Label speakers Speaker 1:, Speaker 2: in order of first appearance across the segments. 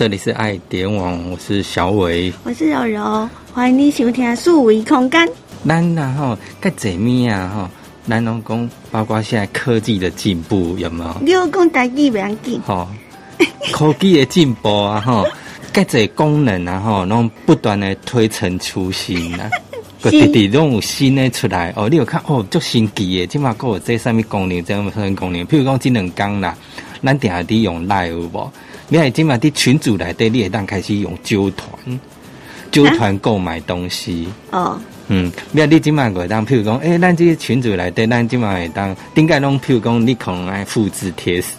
Speaker 1: 这里是爱点网，我是小伟，
Speaker 2: 我是柔柔，欢迎你收听数维空间。
Speaker 1: 咱然后该怎么啊哈？咱拢讲，包括现在科技的进步有没有？
Speaker 2: 你有讲台语不要紧。
Speaker 1: 吼，科技的进步啊哈，该这 功能啊哈，拢不断的推陈出新啊，个滴滴拢有新的出来哦。你有看哦，足新奇的，起码讲有这上面功能，这上面功能，譬如讲这两工啦，咱定下滴用 live 无？你系今嘛啲群主来对，你会当开始用揪团，揪团购买东西。哦，嗯，你你今晚会当，譬如讲，诶，咱这些群主来对，咱今晚会当，顶该拢譬如讲，你可能爱复制贴上，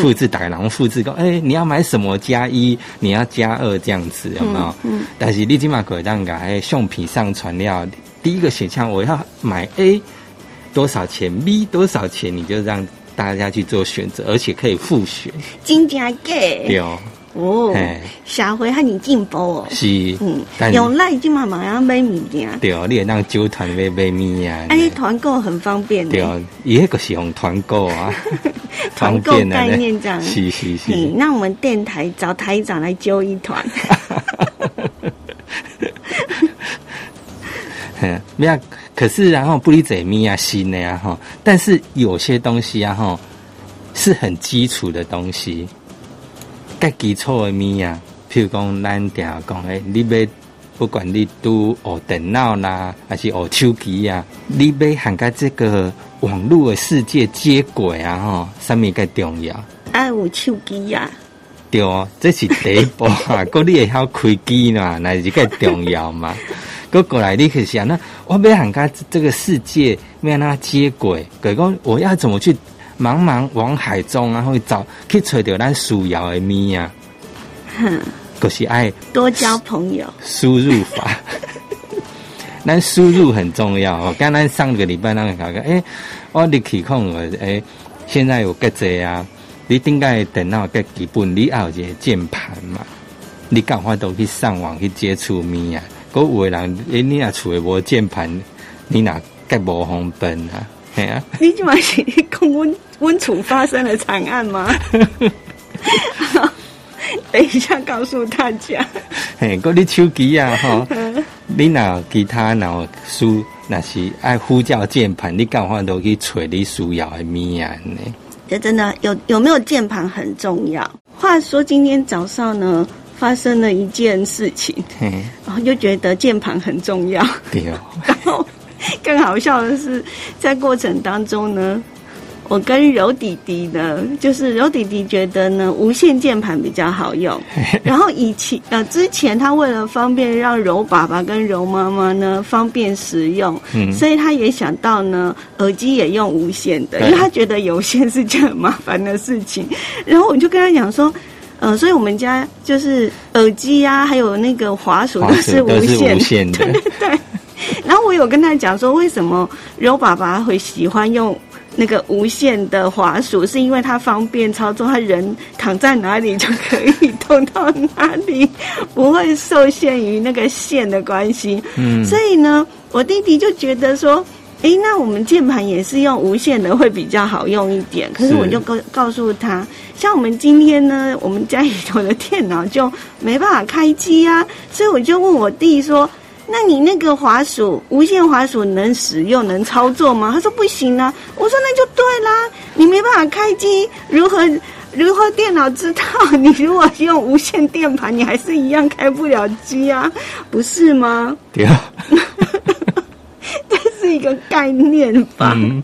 Speaker 1: 复制大概然后复制讲，诶，你要买什么加一，你要加二这样子，有没有？嗯。但是你今晚会当个，诶，相片上传了，第一个选项我要买 A 多少钱，B 多少钱，你就让。大家去做选择，而且可以复选，
Speaker 2: 真正假？
Speaker 1: 对哦，哦，
Speaker 2: 社会和你进步哦，
Speaker 1: 是，
Speaker 2: 嗯，用赖就嘛马上买物件，
Speaker 1: 对哦，你也当揪团买买物啊，
Speaker 2: 哎，团购很方便，
Speaker 1: 对哦，也个是用团购啊，
Speaker 2: 团购概念这样，
Speaker 1: 是是是，
Speaker 2: 那我们电台找台长来揪一团。
Speaker 1: 没有，可是然后不离嘴咪啊，新的呀哈。但是有些东西啊哈，是很基础的东西。该基础的咪啊，譬如讲咱定讲诶，你买不管你都学电脑啦，还是学手机啊，你买涵盖这个网络的世界接轨啊哈，上面该重要。
Speaker 2: 爱有手机呀？
Speaker 1: 对哦，这是第一步啊。哥你会晓开机嘛？那是个重要嘛？过过来，你可以想，那我没喊他这个世界没让他接轨。可讲我要怎么去茫茫网海中啊，会找去找到咱需要的咪啊？哼，可是爱
Speaker 2: 多交朋友。
Speaker 1: 输入法，咱输入很重要哦。刚刚上个礼拜那个搞个，哎，我你起控我哎，现在有个这啊，你应该电脑个基本你要个键盘嘛，你赶快都去上网去接触咪啊。嗰位人，诶，你若厝诶无键盘，你若计无方便啊？系啊！
Speaker 2: 你即嘛是讲温温厝发生了惨案吗？等一下告诉大家。
Speaker 1: 嘿，嗰你手机啊，吼，你若其他若输，若是爱呼叫键盘，你赶快都去找你需要的物啊？呢？
Speaker 2: 这真的有有没有键盘很重要。话说今天早上呢？发生了一件事情，然后就觉得键盘很重要。
Speaker 1: 对哦。
Speaker 2: 然后更好笑的是，在过程当中呢，我跟柔弟弟呢，就是柔弟弟觉得呢，无线键盘比较好用。然后以前呃，之前他为了方便让柔爸爸跟柔妈妈呢方便使用，所以他也想到呢，耳机也用无线的，因为他觉得有线是件很麻烦的事情。然后我就跟他讲说。呃，所以我们家就是耳机啊，还有那个滑鼠都是无线的，对对对。然后我有跟他讲说，为什么柔爸爸会喜欢用那个无线的滑鼠，是因为它方便操作，他人躺在哪里就可以动到哪里，不会受限于那个线的关系。嗯，所以呢，我弟弟就觉得说。哎，那我们键盘也是用无线的，会比较好用一点。可是我就告告诉他，像我们今天呢，我们家里头的电脑就没办法开机啊，所以我就问我弟说：“那你那个滑鼠，无线滑鼠能使用、能操作吗？”他说：“不行啊。”我说：“那就对啦，你没办法开机，如何如何电脑知道？你如果用无线键盘，你还是一样开不了机啊，不是吗？”
Speaker 1: 对啊。
Speaker 2: 是一个概念吧。嗯，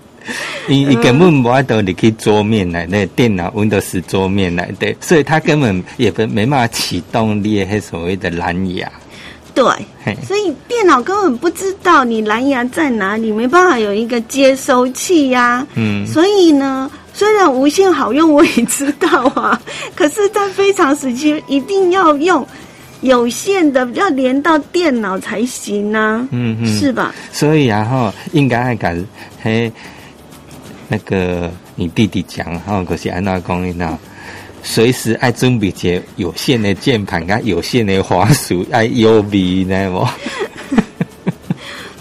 Speaker 1: 你你根本不爱得你可以桌面来那电脑 Windows 桌面来的，所以它根本也不没办法启动你那所谓的蓝牙。
Speaker 2: 对，所以电脑根本不知道你蓝牙在哪里，没办法有一个接收器呀。嗯，所以呢，虽然无线好用，我也知道啊，可是，在非常时期一定要用。有线的要连到电脑才行呢，嗯嗯，是吧？
Speaker 1: 所以然后应该还敢嘿，那个你弟弟讲哈，可是安娜讲呢，随时爱准备些有线的键盘跟有线的滑鼠爱 U V 呢不？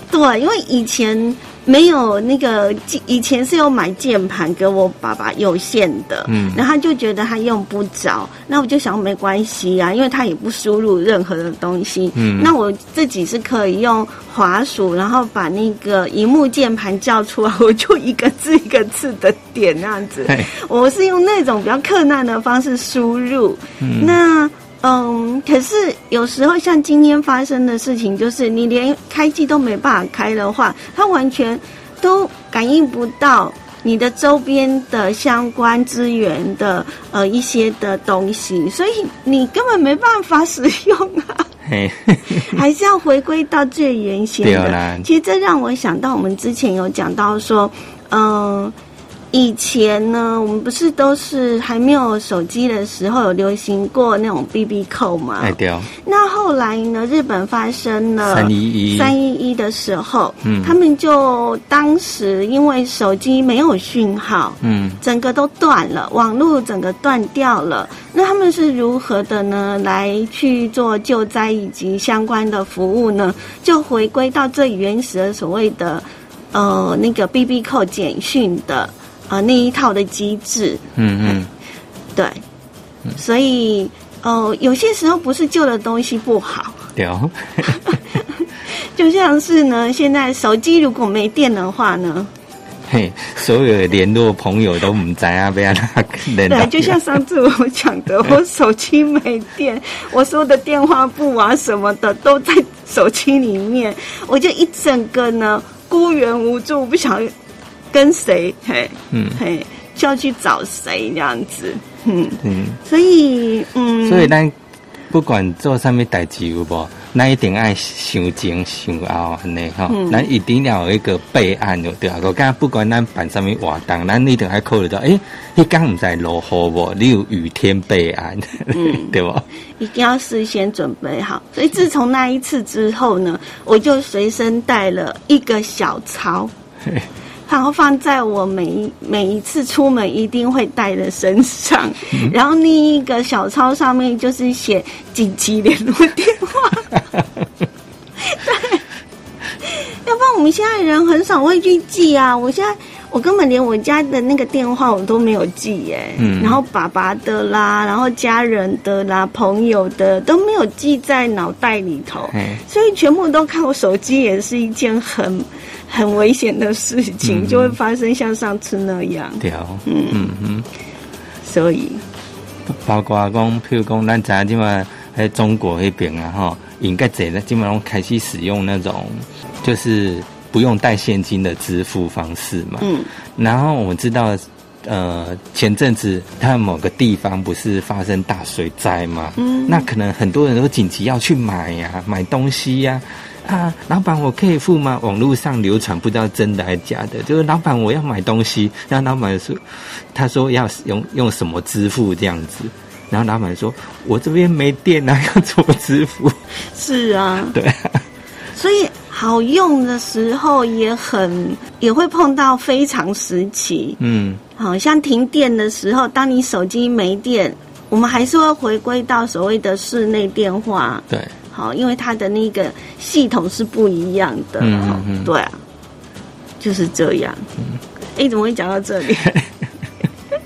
Speaker 2: 对，因为以前没有那个以前是有买键盘给我爸爸有线的，嗯，然后他就觉得他用不着，那我就想没关系啊，因为他也不输入任何的东西，嗯，那我自己是可以用滑鼠，然后把那个荧幕键盘叫出来，我就一个字一个字的点那样子，我是用那种比较困难的方式输入，那。嗯，可是有时候像今天发生的事情，就是你连开机都没办法开的话，它完全都感应不到你的周边的相关资源的呃一些的东西，所以你根本没办法使用啊。还是要回归到最原先的。其实这让我想到，我们之前有讲到说，嗯。以前呢，我们不是都是还没有手机的时候，有流行过那种 B B 扣吗？
Speaker 1: 哎，对。
Speaker 2: 那后来呢，日本发生了
Speaker 1: 三一一
Speaker 2: 三一一的时候，嗯，他们就当时因为手机没有讯号，嗯，整个都断了，网络整个断掉了。那他们是如何的呢？来去做救灾以及相关的服务呢？就回归到最原始的所谓的呃那个 B B 扣简讯的。啊，那一套的机制，嗯嗯，对，所以哦，有些时候不是旧的东西不好，
Speaker 1: 对哦，
Speaker 2: 就像是呢，现在手机如果没电的话呢，
Speaker 1: 嘿，所有的联络朋友都唔在啊，被他
Speaker 2: 对，就像上次我讲的，我手机没电，我所有的电话簿啊什么的都在手机里面，我就一整个呢孤援无助，不想。跟谁？嘿，嗯，嘿，就要去找谁这样子，嗯嗯，所以，嗯，
Speaker 1: 所以咱不管做什么代志有无，咱一定爱想前想后，安尼哈，咱一定要有一个备案，对啊。我讲不管咱办什么活动，咱一定还考虑到，哎，你刚唔在落雨不？你有雨天备案，嗯，对不？
Speaker 2: 一定要事先准备好。所以自从那一次之后呢，我就随身带了一个小抄。然后放在我每一每一次出门一定会带的身上，然后另一个小抄上面就是写紧急联络电话。对，要不然我们现在人很少会去记啊。我现在我根本连我家的那个电话我都没有记耶。嗯。然后爸爸的啦，然后家人的啦，朋友的都没有记在脑袋里头。所以全部都靠手机，也是一件很。很危险的事情就会发生，像上次那样。
Speaker 1: 对哦嗯嗯嗯。
Speaker 2: 所以，
Speaker 1: 包括讲，譬如讲，咱在即嘛在中国那边啊，哈，应该在基本上开始使用那种，就是不用带现金的支付方式嘛。嗯。然后我们知道，呃，前阵子它某个地方不是发生大水灾嘛？嗯。那可能很多人都紧急要去买呀，买东西呀。啊，老板，我可以付吗？网络上流传不知道真的还是假的，就是老板我要买东西，然后老板说，他说要用用什么支付这样子，然后老板说我这边没电啊，要怎么支付？
Speaker 2: 是啊，
Speaker 1: 对，
Speaker 2: 所以好用的时候也很也会碰到非常时期，嗯，好像停电的时候，当你手机没电，我们还是会回归到所谓的室内电话，
Speaker 1: 对。
Speaker 2: 好，因为它的那个系统是不一样的，嗯嗯对啊，就是这样。哎，怎么会讲到这里？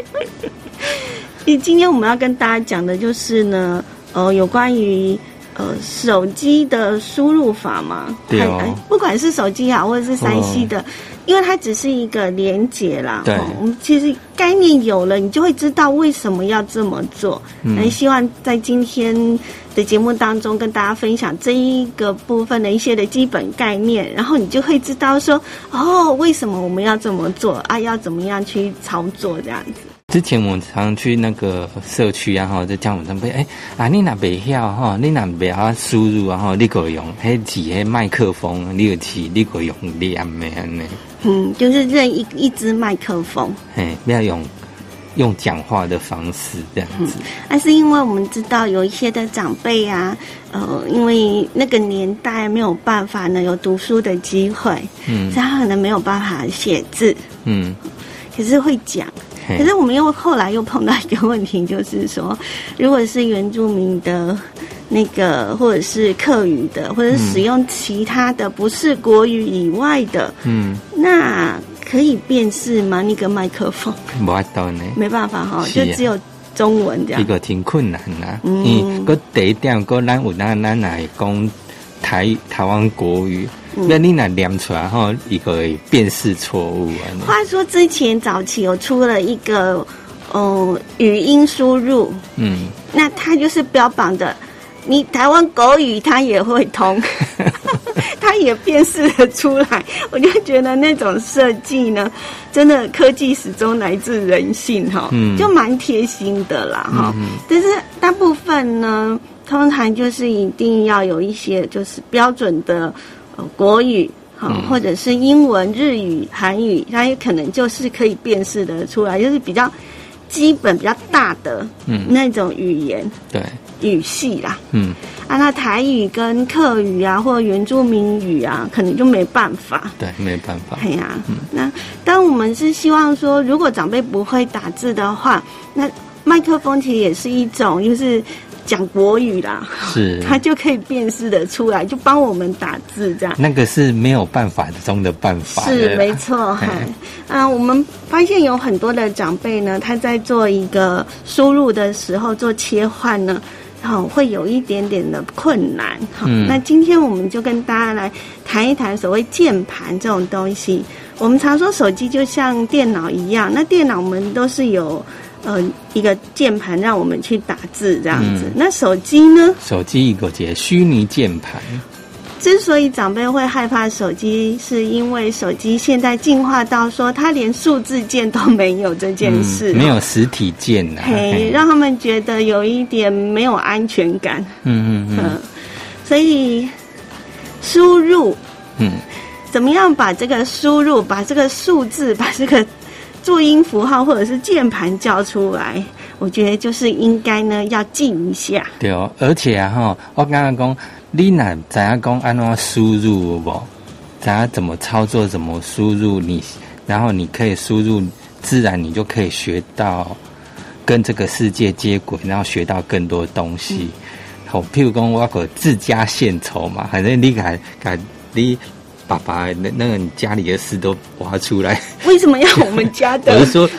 Speaker 2: 你今天我们要跟大家讲的就是呢，呃，有关于呃手机的输入法嘛，
Speaker 1: 对哦，
Speaker 2: 不管是手机啊，或者是三 C 的。因为它只是一个连接啦，
Speaker 1: 对，
Speaker 2: 我们其实概念有了，你就会知道为什么要这么做。嗯希望在今天的节目当中跟大家分享这一个部分的一些的基本概念，然后你就会知道说，哦，为什么我们要这么做啊？要怎么样去操作这样子。
Speaker 1: 之前我常去那个社区啊，哈，在讲我上被哎啊，你那别晓哈，你那别晓输入啊，哈，你可以用迄几迄麦克风，你有起，你可以用连咩安尼。
Speaker 2: 嗯，就是认一一支麦克风，
Speaker 1: 嘿，不要用用讲话的方式这样子。
Speaker 2: 那是因为我们知道有一些的长辈啊，呃，因为那个年代没有办法呢有读书的机会，嗯，所以他可能没有办法写字，嗯，可是会讲。可是我们又后来又碰到一个问题，就是说，如果是原住民的那个或者是客语的，或者使用其他的不是国语以外的，
Speaker 1: 嗯，
Speaker 2: 那可以辨识吗？那个麦克风
Speaker 1: 无法度呢，
Speaker 2: 没办法哈，就只有中文这样
Speaker 1: 这。个挺困难的。
Speaker 2: 嗯
Speaker 1: 嗯，个第一点，个咱有咱咱来讲台台湾国语，
Speaker 2: 嗯。
Speaker 1: 那你若念出来哈，一个会辨识错误啊。
Speaker 2: 话说之前早期有出了一个，呃，语音输入，
Speaker 1: 嗯，
Speaker 2: 那它就是标榜的，你台湾国语它也会通，它也辨识得出来。我就觉得那种设计呢，真的科技始终来自人性哈，
Speaker 1: 嗯。
Speaker 2: 就蛮贴心的啦哈。
Speaker 1: 嗯。
Speaker 2: 但是大部分呢，通常就是一定要有一些就是标准的呃国语。好，
Speaker 1: 嗯
Speaker 2: 或者是英文、日语、韩语，它也可能就是可以辨识的出来，就是比较基本、比较大的
Speaker 1: 嗯
Speaker 2: 那种语言。
Speaker 1: 对，
Speaker 2: 语系啦，
Speaker 1: 嗯
Speaker 2: 啊，那台语跟客语啊，或原住民语啊，可能就没办法。
Speaker 1: 对，没办法。
Speaker 2: 哎呀、那当我们是希望说，如果长辈不会打字的话，那麦克风其实也是一种，就是讲国语啦，
Speaker 1: 是
Speaker 2: 他就可以辨识的出来，就帮我们打字这样。
Speaker 1: 那个是没有办法中的办法。
Speaker 2: 是没错，哈
Speaker 1: 嘿，
Speaker 2: 啊，我们发现有很多的长辈呢，他在做一个输入的时候做切换呢，好、会有一点点的困难。好、
Speaker 1: 嗯
Speaker 2: 那今天我们就跟大家来谈一谈所谓键盘这种东西。我们常说手机就像电脑一样，那电脑我们都是有呃一个键盘让我们去打字这样子，
Speaker 1: 嗯。
Speaker 2: 那手机呢？
Speaker 1: 手机一个节虚拟键盘，
Speaker 2: 之所以长辈会害怕手机，是因为手机现在进化到说它连数字键都没有这件事，
Speaker 1: 嗯没有实体键呐。
Speaker 2: 嘿，
Speaker 1: 嘿。
Speaker 2: 让他们觉得有一点没有安全感。
Speaker 1: 嗯嗯。
Speaker 2: 嗯，所以输入
Speaker 1: 嗯。
Speaker 2: 怎么样把这个输入，把这个数字，把这个注音符号或者是键盘叫出来，我觉得就是应该呢要静一下。
Speaker 1: 对哦，而且啊哈，我刚刚讲，你哪怎样讲安怎输入有无？知影怎么操作，怎么输入你，然后你可以输入，自然你就可以学到跟这个世界接轨，然后学到更多东西。好、譬如讲我个自家献丑嘛，反正你敢敢你爸爸那那个你家里的事都挖出来。
Speaker 2: 为什么要我们家的？
Speaker 1: 我是说，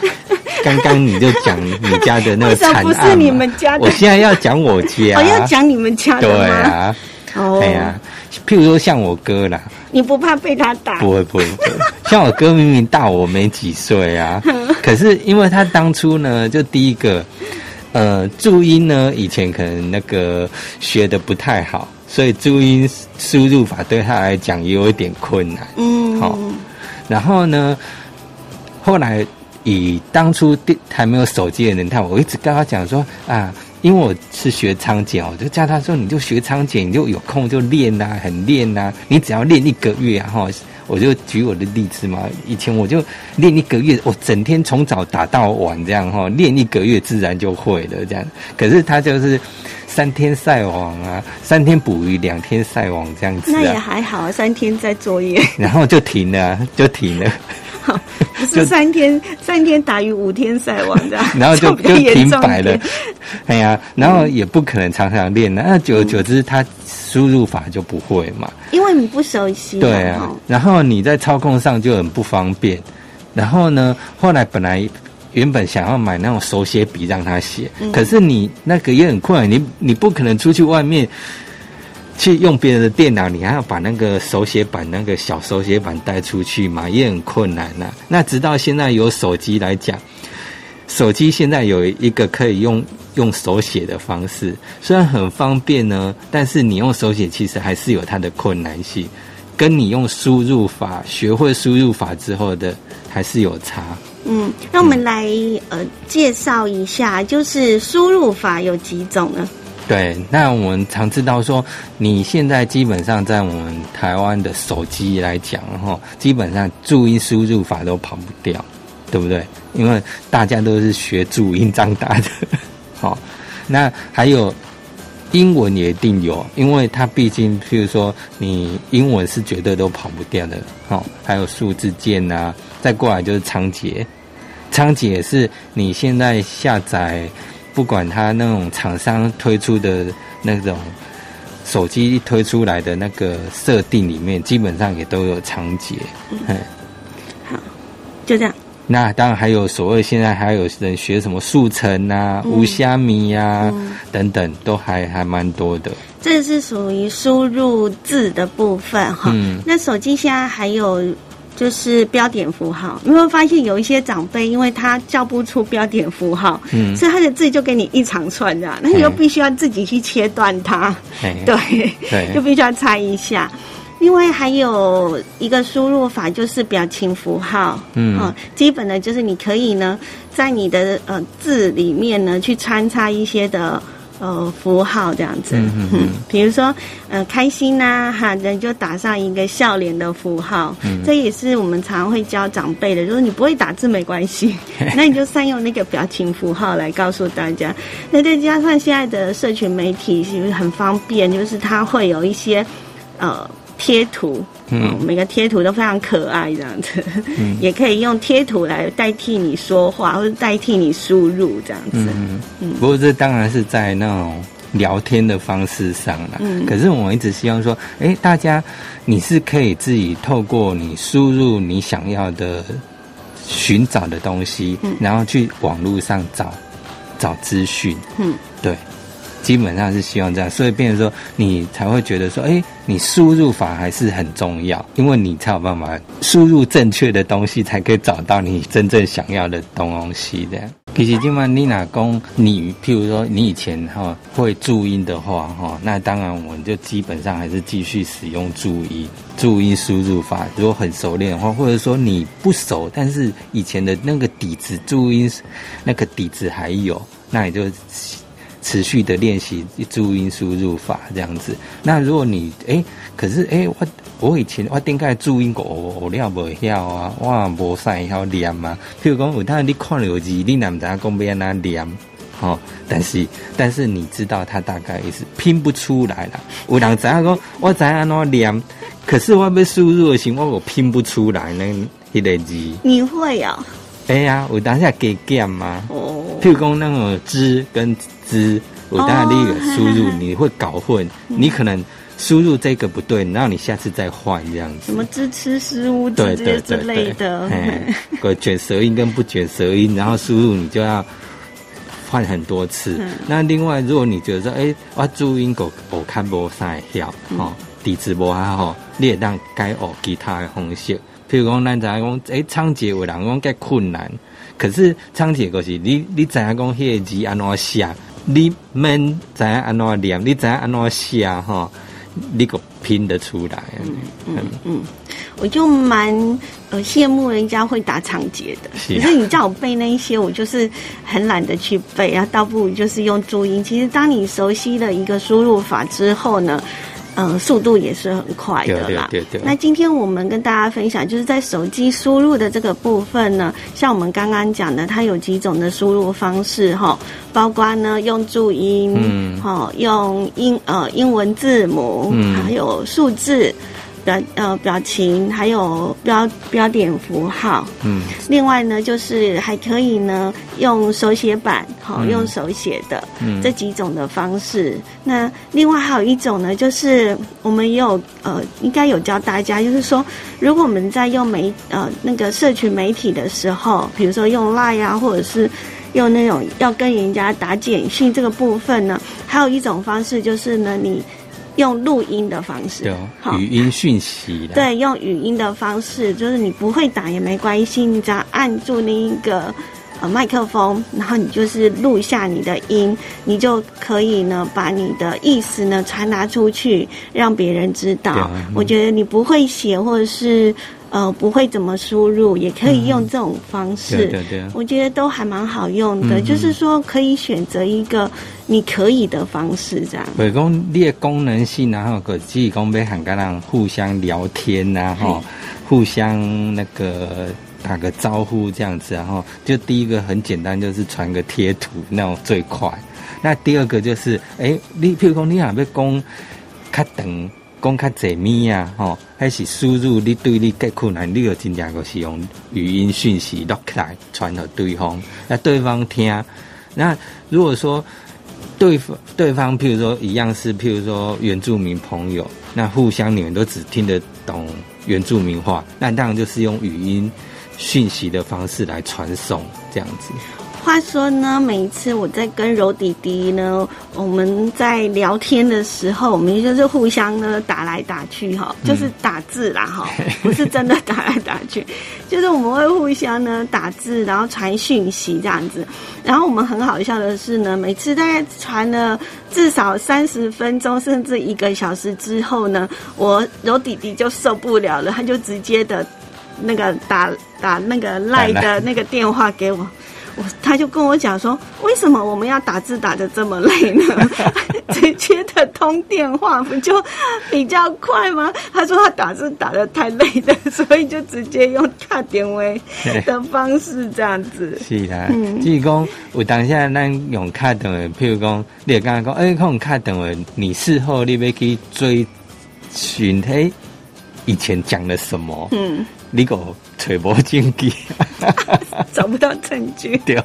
Speaker 1: 刚刚你就讲你家的那个 惨案
Speaker 2: 不是你们家的
Speaker 1: 我现在要讲我家。
Speaker 2: 我 要讲你们家的
Speaker 1: 对
Speaker 2: 吗？
Speaker 1: 啊，
Speaker 2: 哦，
Speaker 1: 哎呀，譬如说像我哥啦，
Speaker 2: 你不怕被他打？
Speaker 1: 不会不会不会，像我哥明明大我没几岁啊，可是因为他当初呢，就第一个，呃，注音呢以前可能那个学的不太好，所以注音输入法对他来讲也有一点困难。
Speaker 2: 嗯，
Speaker 1: 好然后呢，后来以当初电还没有手机的人，他，我一直跟他讲说啊，因为我是学仓颉，我就叫他说，你就学仓颉，你就有空就练呐、很练呐、你只要练一个月啊，哈，我就举我的例子嘛，以前我就练一个月，我整天从早打到晚这样哈，练一个月自然就会了这样。可是他就是三天晒网啊，三天捕鱼，两天晒网这样子
Speaker 2: 那也
Speaker 1: 啊，
Speaker 2: 还好，三天在作业，
Speaker 1: 然后就停了啊，就停了。
Speaker 2: 不是三天三天打鱼五天晒网的，
Speaker 1: 然后就就停摆了
Speaker 2: 点。
Speaker 1: 哎呀，然后也不可能常常练的，那久而久之，他输入法就不会嘛。
Speaker 2: 因为你不熟悉嘛。
Speaker 1: 对啊，然后你在操控上就很不方便。然后呢，后来本来原本想要买那种手写笔让他写，
Speaker 2: 嗯
Speaker 1: 可是你那个也很困难，你你不可能出去外面。去用别人的电脑，你还要把那个手写板、那个小手写板带出去嘛，也很困难呐、那直到现在有手机来讲，手机现在有一个可以用用手写的方式，虽然很方便呢，但是你用手写其实还是有它的困难性，跟你用输入法学会输入法之后的还是有差。
Speaker 2: 嗯，那我们来呃介绍一下，就是输入法有几种呢？
Speaker 1: 对，那我们常知道说，你现在基本上在我们台湾的手机来讲，哈，基本上注音输入法都跑不掉，对不对？因为大家都是学注音长大的，好，那还有英文也一定有，因为它毕竟，譬如说你英文是绝对都跑不掉的，好，还有数字键啊，再过来就是仓颉，仓颉是你现在下载。不管它那种厂商推出的那种手机推出来的那个设定里面，基本上也都有长节。嗯，
Speaker 2: 好，就这样。
Speaker 1: 那当然还有所谓现在还有人学什么速成啊、无虾米呀等等，都还还蛮多的。
Speaker 2: 这是属于输入字的部分哈。那手机现在还有就是标点符号，你会发现有一些长辈，因为他叫不出标点符号，嗯，所以他的字就给你一长串的，那你就必须要自己去切断它，对，对，就必须要猜一下。另外还有一个输入法，就是表情符号。嗯，啊，基本的就是你可以呢，在你的呃字里面呢，去穿插一些的呃符号这样子。嗯嗯。比如说呃开心呐，哈，人就打上一个笑脸的符号。嗯。这也是我们常会教长辈的，就是你不会打字没关系，那你就善用那个表情符号来告诉大家。那再加上现在的社群媒体其实很方便，就是它会有一些呃。贴图，嗯，每个贴图都非常可爱，这样子，嗯，也可以用贴图来代替你说话，或者代替你输入，这样子，嗯
Speaker 1: 嗯。不过这当然是在那种聊天的方式上了，嗯。可是我们一直希望说，哎，大家你是可以自己透过你输入你想要的寻找的东西，然后去网络上找找资讯，嗯，对。基本上是希望这样，所以变成说你才会觉得说，哎，你输入法还是很重要，因为你才有办法输入正确的东西，才可以找到你真正想要的东西。的，其实今晚你哪公，你譬如说你以前哈会注音的话哈，那当然我们就基本上还是继续使用注音注音输入法。如果很熟练的话，或者说你不熟，但是以前的那个底子注音那个底子还有，那你就。持续的练习注音输入法这样子。那如果你哎，可是哎，我我以前我顶个注音我我了不晓啊，我无使晓念嘛。譬如讲，有当你看了字，你哪知讲要安那念？哦，但是但是你知道他大概是拼不出来了。有人知影讲，我知安怎念，可是我要输入的时候，我拼不出来那一个字。
Speaker 2: 你会啊？
Speaker 1: 哎呀，我当下给减嘛。哦。譬如讲那个之跟。之，我当然第一个输入你会搞混，你可能输入这个不对，然后你下次再换这样子。
Speaker 2: 什么支持失误对对之类的，
Speaker 1: 对卷舌音跟不卷舌音，然后输入你就要换很多次。那另外，如果你觉得说，哎，我注音狗我看不太晓，哈，底子不还好，你也当改学其他的方式。譬如讲，咱在讲，哎，仓颉有人讲更困难，可是仓颉就是你你怎样讲，迄个字安怎写？你们怎样安怎念？你怎样安怎写？哈，你个拼得出来？嗯
Speaker 2: 嗯嗯，我就蛮呃羡慕人家会打长节的。可是你叫我背那一些，我就是很懒得去背啊。倒不如就是用注音。其实当你熟悉了一个输入法之后呢？嗯，速度也是很快的啦。
Speaker 1: 对对对。
Speaker 2: 那今天我们跟大家分享，就是在手机输入的这个部分呢，像我们刚刚讲的，它有几种的输入方式哈，包括呢用注音，嗯，哈，用英呃英文字母，嗯，还有数字。表呃表情还有标标点符号，嗯，另外呢就是还可以呢用手写板，好用手写的，嗯，这几种的方式。那另外还有一种呢，就是我们也有呃应该有教大家，就是说如果我们在用媒呃那个社群媒体的时候，比如说用 Line 啊，或者是用那种要跟人家打简讯这个部分呢，还有一种方式就是呢你。用录音的方式，
Speaker 1: 语音讯息。
Speaker 2: 对，用语音的方式，就是你不会打也没关系，你只要按住那一个呃麦克风，然后你就是录下你的音，你就可以呢把你的意思呢传达出去，让别人知道。我觉得你不会写或者是。呃，不会怎么输入，也可以用这种方式。
Speaker 1: 对对对，
Speaker 2: 我觉得都还蛮好用的。就是说，可以选择一个你可以的方式，这样。
Speaker 1: 对，讲列功能性，然后个即讲被很多人互相聊天呐，哈，互相那个打个招呼这样子，然后就第一个很简单，就是传个贴图那种最快。那第二个就是，哎，你譬如讲你想要讲较长。讲较济咪啊，吼，还是输入你对你更困难，你就真正就是用语音讯息录起来传给对方，那对方听。那如果说对方对方，譬如说一样是譬如说原住民朋友，那互相你们都只听得懂原住民话，那当然就是用语音讯息的方式来传送这样子。
Speaker 2: 话说呢，每一次我在跟柔弟弟呢，我们在聊天的时候，我们就是互相呢打来打去哈，就是打字啦哈，不是真的打来打去，就是我们会互相呢打字，然后传讯息这样子。然后我们很好笑的是呢，每次大概传了至少三十分钟甚至一个小时之后呢，我柔弟弟就受不了了，他就直接的那个打打那个赖的那个电话给我。他就跟我讲说，为什么我们要打字打的这么累呢？直接的通电话不就比较快吗？他说他打字打的太累了，所以就直接用卡点位的方式这样子。
Speaker 1: 是啦，即是讲我当下咱用卡点位，譬如讲，你也刚刚讲，哎，用卡点位，你事后你要去追寻他以前讲了什么？嗯，你个揣无证据。
Speaker 2: 找不到证据，
Speaker 1: 对，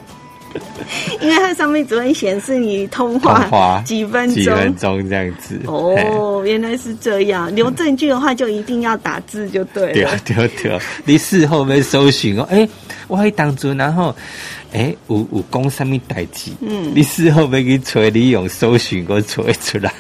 Speaker 2: 因为它上面只会显示你通话几分钟，
Speaker 1: 几分钟这样子。
Speaker 2: 哦，原来是这样。留证据的话，就一定要打字就对了。
Speaker 1: 对对对，你事后没搜寻哦，哎，我可以当做，然后，哎，有有讲什么代志？嗯，你事后没去锤，你用搜寻我锤出来。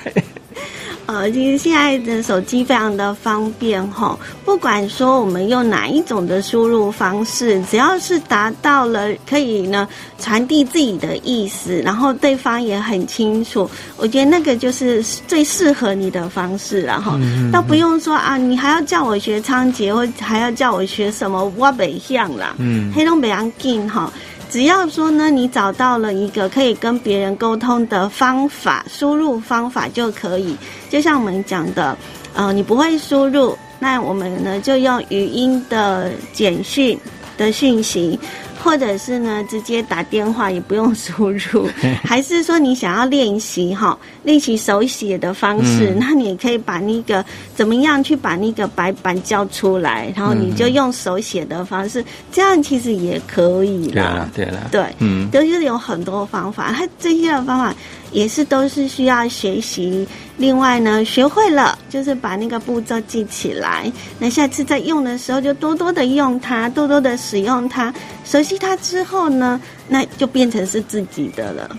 Speaker 2: 呃，其实现在的手机非常的方便哈，不管说我们用哪一种的输入方式，只要是达到了可以呢传递自己的意思，然后对方也很清楚，我觉得那个就是最适合你的方式了哈。倒不用说啊，你还要叫我学仓颉，或还要叫我学什么挖北向啦，嗯，黑龙北洋劲哈。只要说呢，你找到了一个可以跟别人沟通的方法，输入方法就可以。就像我们讲的，呃，你不会输入，那我们呢就用语音的简讯的讯息。或者是呢，直接打电话也不用输入，还是说你想要练习哈，练习手写的方式，那你可以把那个怎么样去把那个白板叫出来，然后你就用手写的方式，这样其实也可以
Speaker 1: 啦。对了，
Speaker 2: 对，嗯，就是有很多方法，它这些的方法也是都是需要学习。另外呢，学会了就是把那个步骤记起来，那下次在用的时候就多多的用它，多多的使用它，熟悉它之后呢，那就变成是自己的了。